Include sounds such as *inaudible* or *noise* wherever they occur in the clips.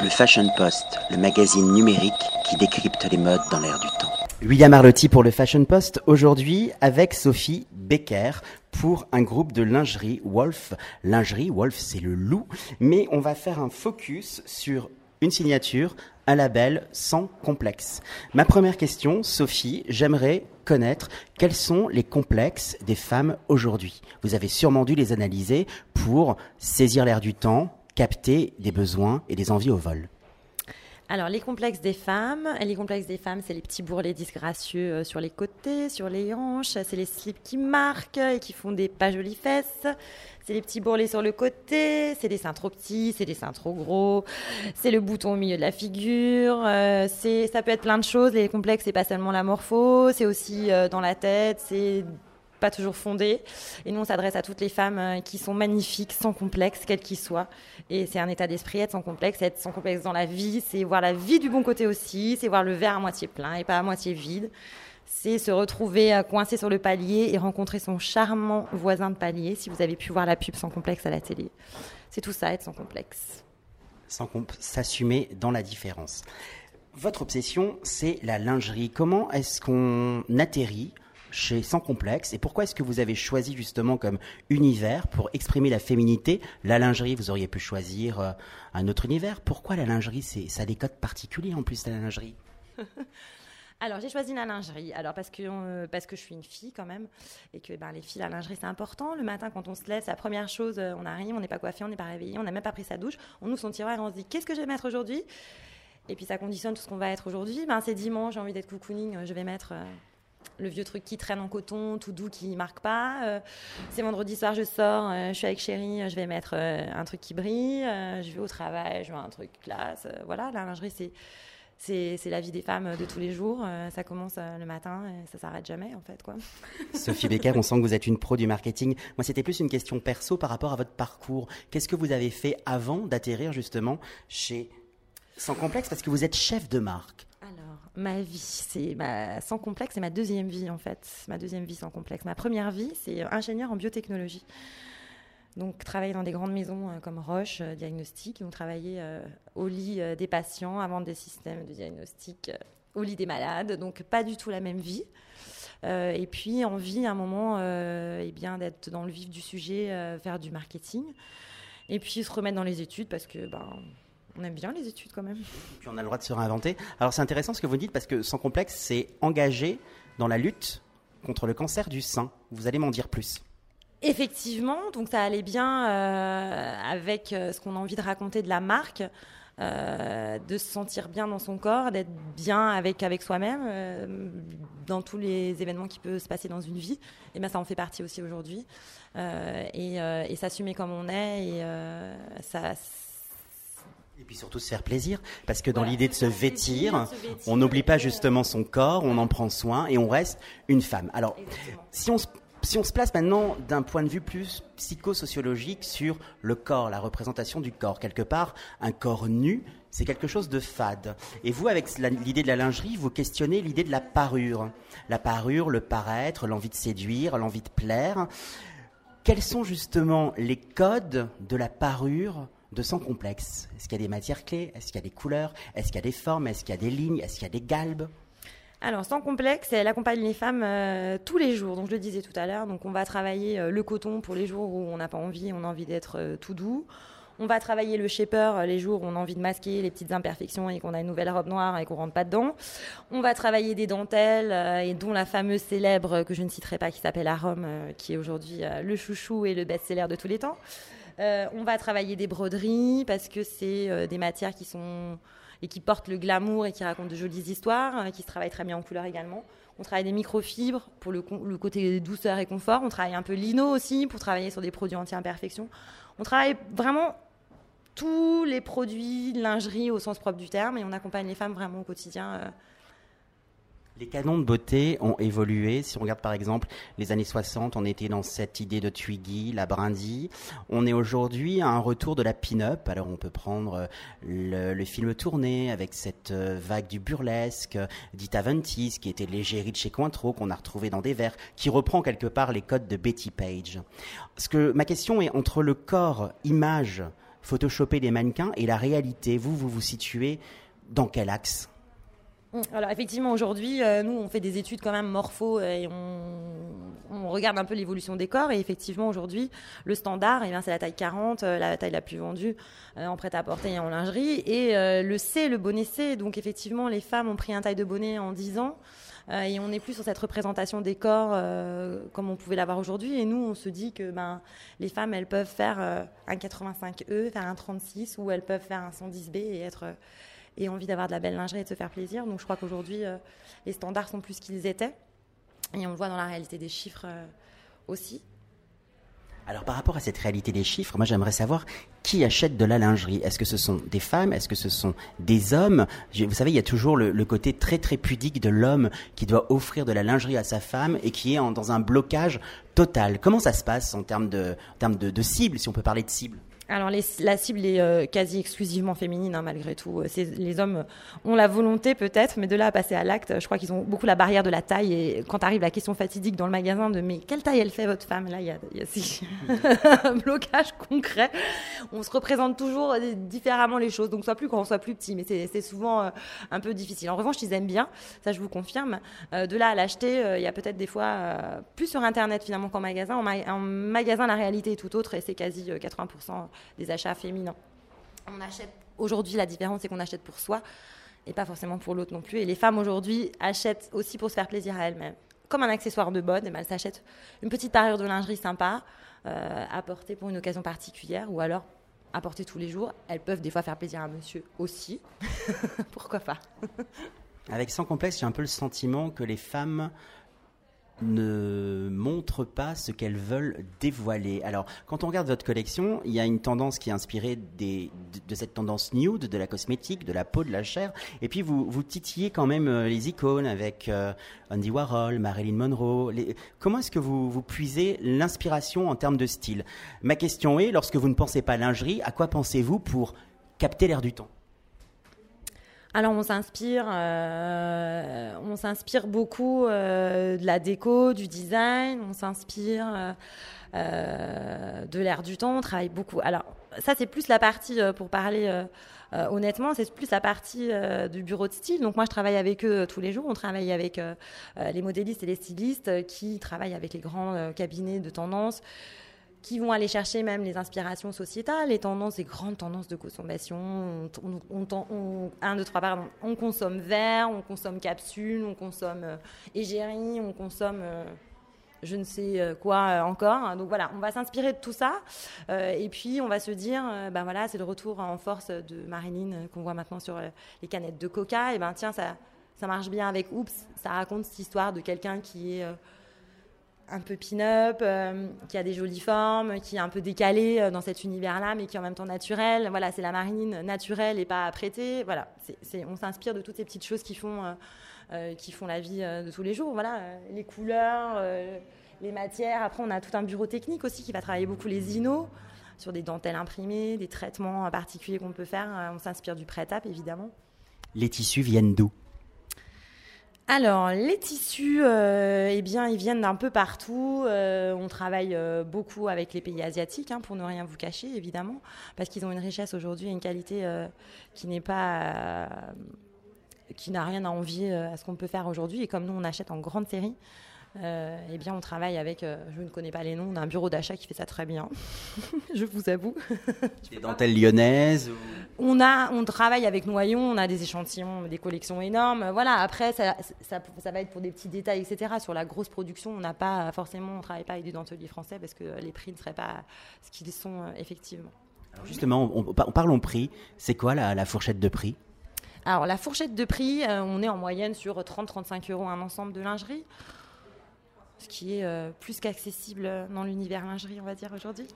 Le Fashion Post, le magazine numérique qui décrypte les modes dans l'air du temps. William Arlotti pour le Fashion Post, aujourd'hui avec Sophie Becker pour un groupe de lingerie Wolf. Lingerie, Wolf c'est le loup, mais on va faire un focus sur une signature, un label sans complexe. Ma première question, Sophie, j'aimerais connaître quels sont les complexes des femmes aujourd'hui. Vous avez sûrement dû les analyser pour saisir l'air du temps, capter des besoins et des envies au vol. Alors, les complexes des femmes, les complexes des femmes, c'est les petits bourrelets disgracieux euh, sur les côtés, sur les hanches, c'est les slips qui marquent et qui font des pas jolies fesses, c'est les petits bourrelets sur le côté, c'est des seins trop petits, c'est des seins trop gros, c'est le bouton au milieu de la figure, euh, c'est ça peut être plein de choses. Les complexes, c'est pas seulement la morpho, c'est aussi euh, dans la tête, c'est pas toujours fondée. Et nous, on s'adresse à toutes les femmes euh, qui sont magnifiques, sans complexe, quel qu'ils soient. Et c'est un état d'esprit, être sans complexe, être sans complexe dans la vie, c'est voir la vie du bon côté aussi, c'est voir le verre à moitié plein et pas à moitié vide. C'est se retrouver euh, coincé sur le palier et rencontrer son charmant voisin de palier, si vous avez pu voir la pub sans complexe à la télé. C'est tout ça, être sans complexe. Sans s'assumer dans la différence. Votre obsession, c'est la lingerie. Comment est-ce qu'on atterrit chez Sans Complexe et pourquoi est-ce que vous avez choisi justement comme univers pour exprimer la féminité? La lingerie, vous auriez pu choisir euh, un autre univers. Pourquoi la lingerie? C'est, Ça a des codes particuliers en plus, la lingerie *laughs* Alors j'ai choisi la lingerie. Alors parce que euh, parce que je suis une fille quand même et que ben, les filles la lingerie c'est important. Le matin quand on se lève, la première chose, euh, on arrive, on n'est pas coiffé, on n'est pas réveillé, on n'a même pas pris sa douche, on ouvre son tiroir et on se dit qu'est-ce que je vais mettre aujourd'hui? Et puis ça conditionne tout ce qu'on va être aujourd'hui. Ben, c'est dimanche, j'ai envie d'être cocooning, je vais mettre le vieux truc qui traîne en coton, tout doux, qui marque pas. Euh, c'est vendredi soir, je sors, euh, je suis avec chérie, je vais mettre euh, un truc qui brille, je vais au travail, je veux un truc classe. voilà, la lingerie, c'est. C'est, la vie des femmes de tous les jours. ça commence le matin et ça s'arrête jamais, en fait. Quoi. *laughs* Sophie Becker, on sent que vous êtes une pro du marketing. Moi, c'était plus une question perso par rapport à votre parcours. Qu'est-ce que vous avez fait avant d'atterrir justement chez Sans Complexe Parce que vous êtes chef de marque. Ma vie, c'est ma sans complexe, c'est ma deuxième vie en fait, ma deuxième vie sans complexe. Ma première vie, c'est ingénieur en biotechnologie. Donc travailler dans des grandes maisons euh, comme Roche euh, Diagnostic, donc travailler euh, au lit des patients, avant des systèmes de diagnostic au lit des malades, donc pas du tout la même vie. et puis envie à un moment eh bien d'être dans le vif du sujet, faire du marketing, et puis se remettre dans les études parce que ben on aime bien les études quand même. Puis on a le droit de se réinventer. Alors c'est intéressant ce que vous dites parce que sans complexe, c'est engagé dans la lutte contre le cancer du sein. Vous allez m'en dire plus. Effectivement, donc ça allait bien euh, avec euh, ce qu'on a envie de raconter de la marque, euh, de se sentir bien dans son corps, d'être bien avec, avec soi-même dans tous les événements qui peuvent se passer dans une vie. Et bien ça en fait partie aussi aujourd'hui. et, et s'assumer comme on est, et ça et puis surtout se faire plaisir, parce que dans l'idée de se vêtir, on n'oublie pas justement son corps, on en prend soin et on reste une femme. Alors, si on se si on se place maintenant d'un point de vue plus psychosociologique sur le corps, la représentation du corps, quelque part, un corps nu, c'est quelque chose de fade. Et vous, avec l'idée de la lingerie, vous questionnez l'idée de la parure. La parure, le paraître, l'envie de séduire, l'envie de plaire. Quels sont justement les codes de la parure de sans complexe Est-ce qu'il y a des matières clés? Est-ce qu'il y a des couleurs? Est-ce qu'il y a des formes? Est-ce qu'il y a des lignes? Est-ce qu'il y a des galbes? Alors, sans complexe, elle accompagne les femmes euh, tous les jours. Donc, je le disais tout à l'heure. Donc, on va travailler euh, le coton pour les jours où on n'a pas envie, on a envie d'être euh, tout doux. On va travailler le shaper les jours où on a envie de masquer les petites imperfections et qu'on a une nouvelle robe noire et qu'on rentre pas dedans. On va travailler des dentelles et dont la fameuse célèbre que je ne citerai pas qui s'appelle Arome, qui est aujourd'hui le chouchou et le best-seller de tous les temps. Euh, on va travailler des broderies parce que c'est euh, des matières qui sont et qui portent le glamour et qui racontent de jolies histoires, euh, qui se travaillent très bien en couleur également. On travaille des microfibres pour le, côté douceur et confort. On travaille un peu lino aussi pour travailler sur des produits anti-imperfection. On travaille vraiment tous les produits lingerie au sens propre du terme et on accompagne les femmes vraiment au quotidien les canons de beauté ont évolué. Si on regarde par exemple les années 60, on était dans cette idée de Twiggy, la brindille. On est aujourd'hui à un retour de la pin-up. Alors on peut prendre euh, le, film tourné avec cette euh, vague du burlesque, d'Ita Ventis, qui était l'égérie de chez Cointreau, qu'on a retrouvé dans des vers, qui reprend quelque part les codes de Betty Page. Ce que ma question est entre le corps, image, photoshopper des mannequins et la réalité. Vous, vous vous situez dans quel axe? Alors effectivement, aujourd'hui, euh, nous, on fait des études quand même morpho et on, regarde un peu l'évolution des corps. Et effectivement, aujourd'hui, le standard, eh c'est la taille 40, euh, la taille la plus vendue euh, en prêt-à-porter et en lingerie. Et le C, le bonnet C. Donc effectivement, les femmes ont pris un taille de bonnet en 10 ans. et on n'est plus sur cette représentation des corps comme on pouvait l'avoir aujourd'hui. Et nous, on se dit que ben, les femmes, elles peuvent faire un 85E, faire un 36, ou elles peuvent faire un 110B et être et envie d'avoir de la belle lingerie et de se faire plaisir. Donc je crois qu'aujourd'hui, euh, les standards sont plus qu'ils étaient. Et on le voit dans la réalité des chiffres euh, aussi. Alors par rapport à cette réalité des chiffres, moi j'aimerais savoir qui achète de la lingerie. Est-ce que ce sont des femmes? Est-ce que ce sont des hommes? Vous savez, il y a toujours le, côté très très pudique de l'homme qui doit offrir de la lingerie à sa femme et qui est dans un blocage total. Comment ça se passe en termes de, termes de cible, si on peut parler de cible? Alors la cible est euh, quasi exclusivement féminine hein, malgré tout. Les hommes ont la volonté peut-être, mais de là à passer à l'acte, je crois qu'ils ont beaucoup la barrière de la taille. Et quand arrive la question fatidique dans le magasin de mais quelle taille elle fait votre femme, là il y a, *laughs* un blocage concret. On se représente toujours différemment les choses, donc soit plus grand, soit plus petit, mais c'est souvent euh, un peu difficile. En revanche, ils aiment bien, ça je vous confirme. Euh, de là à l'acheter, il y a peut-être des fois plus sur internet finalement qu'en magasin. En, magasin, la réalité est tout autre et c'est quasi 80% des achats féminins. On achète aujourd'hui la différence c'est qu'on achète pour soi et pas forcément pour l'autre non plus. Et les femmes aujourd'hui achètent aussi pour se faire plaisir à elles-mêmes. Comme un accessoire de bonne, eh ben, elles s'achètent une petite parure de lingerie sympa euh, à porter pour une occasion particulière ou alors à porter tous les jours. Elles peuvent des fois faire plaisir à monsieur aussi. *laughs* Pourquoi pas? Avec sans complexe, j'ai un peu le sentiment que les femmes ne montrent pas ce qu'elles veulent dévoiler. Alors, quand on regarde votre collection, il y a une tendance qui est inspirée de, cette tendance nude, de la cosmétique, de la peau, de la chair. Et puis, vous, vous titillez quand même euh, les icônes avec euh, Andy Warhol, Marilyn Monroe. comment est-ce que vous, vous puisez l'inspiration en termes de style? Ma question est, lorsque vous ne pensez pas lingerie, à quoi pensez-vous pour capter l'air du temps? Alors on s'inspire, euh, on s'inspire beaucoup euh, de la déco, du design, on s'inspire euh, de l'air du temps, on travaille beaucoup. Alors ça c'est plus la partie pour parler honnêtement, c'est plus la partie du bureau de style. Donc moi je travaille avec eux tous les jours, on travaille avec les modélistes et les stylistes qui travaillent avec les grands cabinets de tendance qui vont aller chercher même les inspirations sociétales, les tendances, les grandes tendances de consommation. On, un, deux, trois, pardon. On consomme verre, on consomme capsule, on consomme euh, égérie, on consomme euh, je ne sais euh, quoi euh, encore. Donc voilà, on va s'inspirer de tout ça. et puis on va se dire, ben voilà, c'est le retour en force de Marilyn qu'on voit maintenant sur les canettes de Coca. Et ben tiens, ça, ça marche bien avec Oups. Ça raconte cette histoire de quelqu'un qui est un peu pin-up, euh, qui a des jolies formes, qui est un peu décalé euh, dans cet univers-là, mais qui est en même temps naturel. Voilà, c'est la marine naturelle et pas apprêtée. Voilà, on s'inspire de toutes ces petites choses qui font, euh, qui font la vie de tous les jours. Voilà, les couleurs, les matières. Après, on a tout un bureau technique aussi qui va travailler beaucoup les inos sur des dentelles imprimées, des traitements particuliers qu'on peut faire. On s'inspire du prêt-à évidemment. Les tissus viennent d'où? Alors, les tissus, euh, eh bien, ils viennent d'un peu partout. Euh, on travaille euh, beaucoup avec les pays asiatiques, hein, pour ne rien vous cacher, évidemment, parce qu'ils ont une richesse aujourd'hui et une qualité qui n'est pas, qui n'a rien à envier à ce qu'on peut faire aujourd'hui. Et comme nous, on achète en grande série, eh bien, on travaille avec, je ne connais pas les noms, on a un bureau d'achat qui fait ça très bien, *laughs* je vous avoue. Des dentelles lyonnaises on, a, on travaille avec Noyon, on a des échantillons, des collections énormes. Voilà, après, ça, ça, va être pour des petits détails, etc. Sur la grosse production, on n'a pas forcément, on ne travaille pas avec des denteliers français parce que les prix ne seraient pas ce qu'ils sont euh, effectivement. justement, on, parlons prix. C'est quoi la, la fourchette de prix? Alors, la fourchette de prix, on est en moyenne sur 30-35 euros un ensemble de lingerie ce qui est euh, plus qu'accessible dans l'univers lingerie, on va dire aujourd'hui.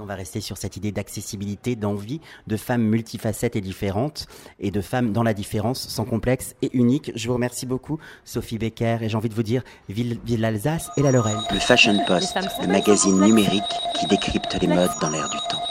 On va rester sur cette idée d'accessibilité, d'envie, de femmes multifacettes et différentes, et de femmes dans la différence, sans complexe et unique. Je vous remercie beaucoup, Sophie Becker, et j'ai envie de vous dire, vive, l'Alsace et la Lorraine. Le Fashion Post, le magazine numérique qui décrypte les modes dans l'air du temps.